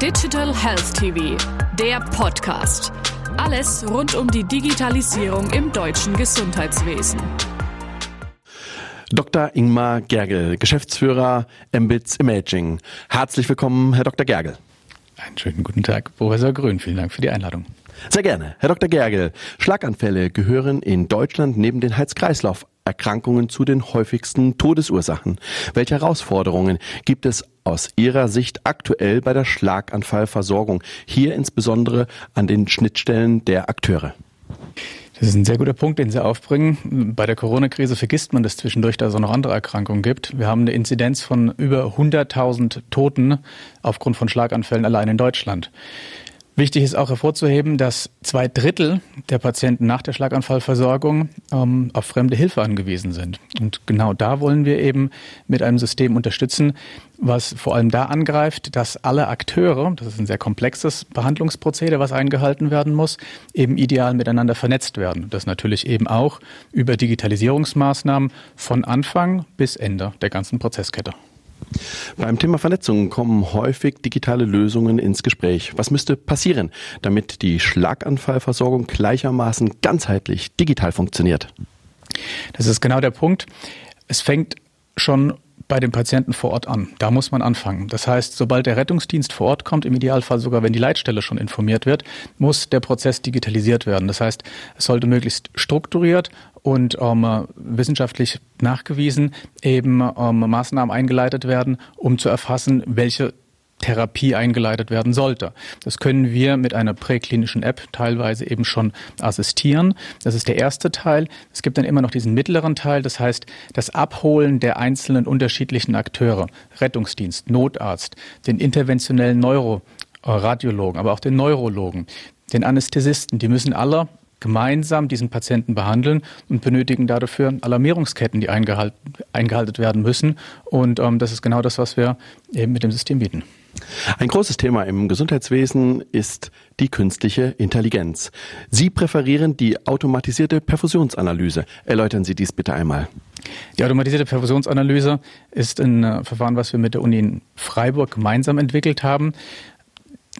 Digital Health TV, der Podcast. Alles rund um die Digitalisierung im deutschen Gesundheitswesen. Dr. Ingmar Gergel, Geschäftsführer Embits Imaging. Herzlich willkommen, Herr Dr. Gergel. Einen schönen guten Tag, Professor Grün. Vielen Dank für die Einladung. Sehr gerne. Herr Dr. Gergel, Schlaganfälle gehören in Deutschland neben den Herz-Kreislauf-Erkrankungen zu den häufigsten Todesursachen. Welche Herausforderungen gibt es aus Ihrer Sicht aktuell bei der Schlaganfallversorgung, hier insbesondere an den Schnittstellen der Akteure? Das ist ein sehr guter Punkt, den Sie aufbringen. Bei der Corona-Krise vergisst man, dass zwischendurch da so noch andere Erkrankungen gibt. Wir haben eine Inzidenz von über 100.000 Toten aufgrund von Schlaganfällen allein in Deutschland. Wichtig ist auch hervorzuheben, dass zwei Drittel der Patienten nach der Schlaganfallversorgung ähm, auf fremde Hilfe angewiesen sind. Und genau da wollen wir eben mit einem System unterstützen, was vor allem da angreift, dass alle Akteure, das ist ein sehr komplexes Behandlungsprozedere, was eingehalten werden muss, eben ideal miteinander vernetzt werden. Das natürlich eben auch über Digitalisierungsmaßnahmen von Anfang bis Ende der ganzen Prozesskette. Beim Thema Vernetzung kommen häufig digitale Lösungen ins Gespräch. Was müsste passieren, damit die Schlaganfallversorgung gleichermaßen ganzheitlich digital funktioniert? Das ist genau der Punkt. Es fängt schon bei den Patienten vor Ort an. Da muss man anfangen. Das heißt, sobald der Rettungsdienst vor Ort kommt, im Idealfall sogar, wenn die Leitstelle schon informiert wird, muss der Prozess digitalisiert werden. Das heißt, es sollte möglichst strukturiert und ähm, wissenschaftlich nachgewiesen eben ähm, Maßnahmen eingeleitet werden, um zu erfassen, welche Therapie eingeleitet werden sollte. Das können wir mit einer präklinischen App teilweise eben schon assistieren. Das ist der erste Teil. Es gibt dann immer noch diesen mittleren Teil, das heißt das Abholen der einzelnen unterschiedlichen Akteure, Rettungsdienst, Notarzt, den interventionellen Neuroradiologen, aber auch den Neurologen, den Anästhesisten, die müssen alle gemeinsam diesen Patienten behandeln und benötigen dafür Alarmierungsketten, die eingehalten, eingehalten werden müssen. Und ähm, das ist genau das, was wir eben mit dem System bieten. Ein großes Thema im Gesundheitswesen ist die künstliche Intelligenz. Sie präferieren die automatisierte Perfusionsanalyse. Erläutern Sie dies bitte einmal. Die automatisierte Perfusionsanalyse ist ein äh, Verfahren, was wir mit der Uni in Freiburg gemeinsam entwickelt haben.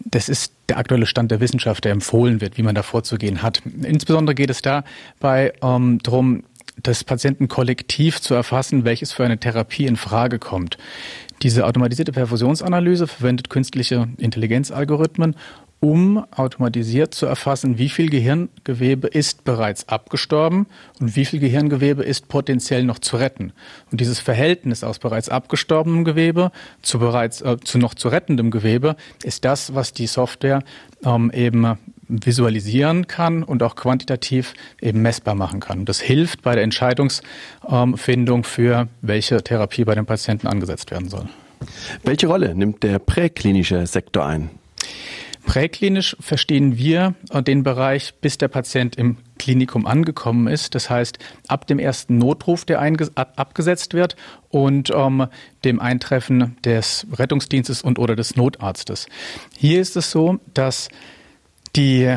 Das ist der aktuelle Stand der Wissenschaft, der empfohlen wird, wie man da vorzugehen hat. Insbesondere geht es dabei ähm, darum, das Patientenkollektiv zu erfassen, welches für eine Therapie in Frage kommt. Diese automatisierte Perfusionsanalyse verwendet künstliche Intelligenzalgorithmen, um automatisiert zu erfassen, wie viel Gehirngewebe ist bereits abgestorben und wie viel Gehirngewebe ist potenziell noch zu retten. Und dieses Verhältnis aus bereits abgestorbenem Gewebe zu bereits äh, zu noch zu rettendem Gewebe ist das, was die Software ähm, eben visualisieren kann und auch quantitativ eben messbar machen kann. Das hilft bei der Entscheidungsfindung für welche Therapie bei den Patienten angesetzt werden soll. Welche Rolle nimmt der präklinische Sektor ein? Präklinisch verstehen wir äh, den Bereich, bis der Patient im Klinikum angekommen ist. Das heißt, ab dem ersten Notruf, der abgesetzt wird und ähm, dem Eintreffen des Rettungsdienstes und oder des Notarztes. Hier ist es so, dass die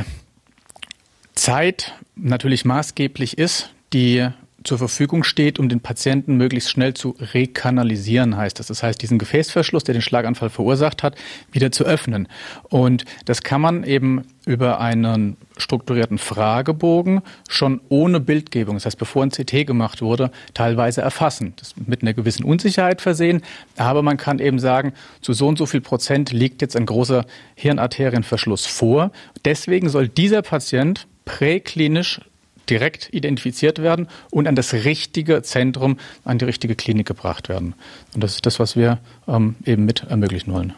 Zeit natürlich maßgeblich ist, die zur Verfügung steht, um den Patienten möglichst schnell zu rekanalisieren, heißt das. Das heißt, diesen Gefäßverschluss, der den Schlaganfall verursacht hat, wieder zu öffnen. Und das kann man eben über einen strukturierten Fragebogen schon ohne Bildgebung, das heißt, bevor ein CT gemacht wurde, teilweise erfassen. Das ist mit einer gewissen Unsicherheit versehen, aber man kann eben sagen, zu so und so viel Prozent liegt jetzt ein großer Hirnarterienverschluss vor. Deswegen soll dieser Patient präklinisch direkt identifiziert werden und an das richtige Zentrum, an die richtige Klinik gebracht werden. Und das ist das, was wir ähm, eben mit ermöglichen wollen.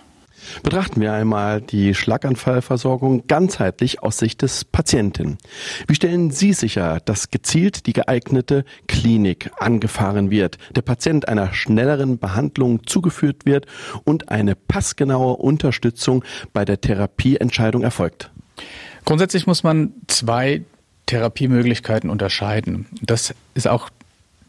Betrachten wir einmal die Schlaganfallversorgung ganzheitlich aus Sicht des Patienten. Wie stellen Sie sicher, dass gezielt die geeignete Klinik angefahren wird, der Patient einer schnelleren Behandlung zugeführt wird und eine passgenaue Unterstützung bei der Therapieentscheidung erfolgt? Grundsätzlich muss man zwei Therapiemöglichkeiten unterscheiden. Das ist auch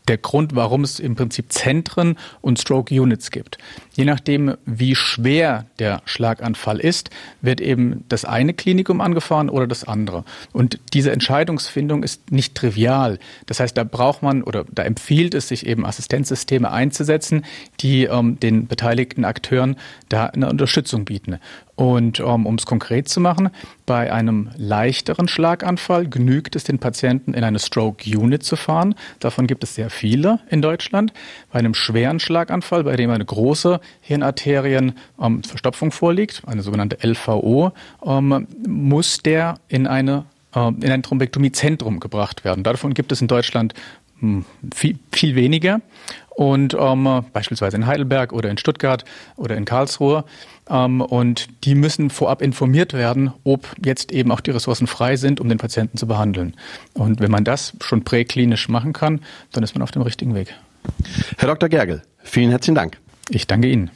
der Grund, warum es im Prinzip Zentren und Stroke Units gibt. Je nachdem, wie schwer der Schlaganfall ist, wird eben das eine Klinikum angefahren oder das andere. Und diese Entscheidungsfindung ist nicht trivial. Das heißt, da braucht man oder da empfiehlt es sich eben Assistenzsysteme einzusetzen, die ähm, den beteiligten Akteuren da eine Unterstützung bieten. Und ähm, um es konkret zu machen, bei einem leichteren Schlaganfall genügt es den Patienten in eine Stroke Unit zu fahren. Davon gibt es sehr viele in Deutschland. Bei einem schweren Schlaganfall, bei dem eine große Hirnarterienverstopfung ähm, vorliegt, eine sogenannte LVO, ähm, muss der in eine äh, in ein Thrombektomiezentrum gebracht werden. Davon gibt es in Deutschland hm, viel, viel weniger. Und ähm, beispielsweise in Heidelberg oder in Stuttgart oder in Karlsruhe. Ähm, und die müssen vorab informiert werden, ob jetzt eben auch die Ressourcen frei sind, um den Patienten zu behandeln. Und wenn man das schon präklinisch machen kann, dann ist man auf dem richtigen Weg. Herr Dr. Gergel, vielen herzlichen Dank. Ich danke Ihnen.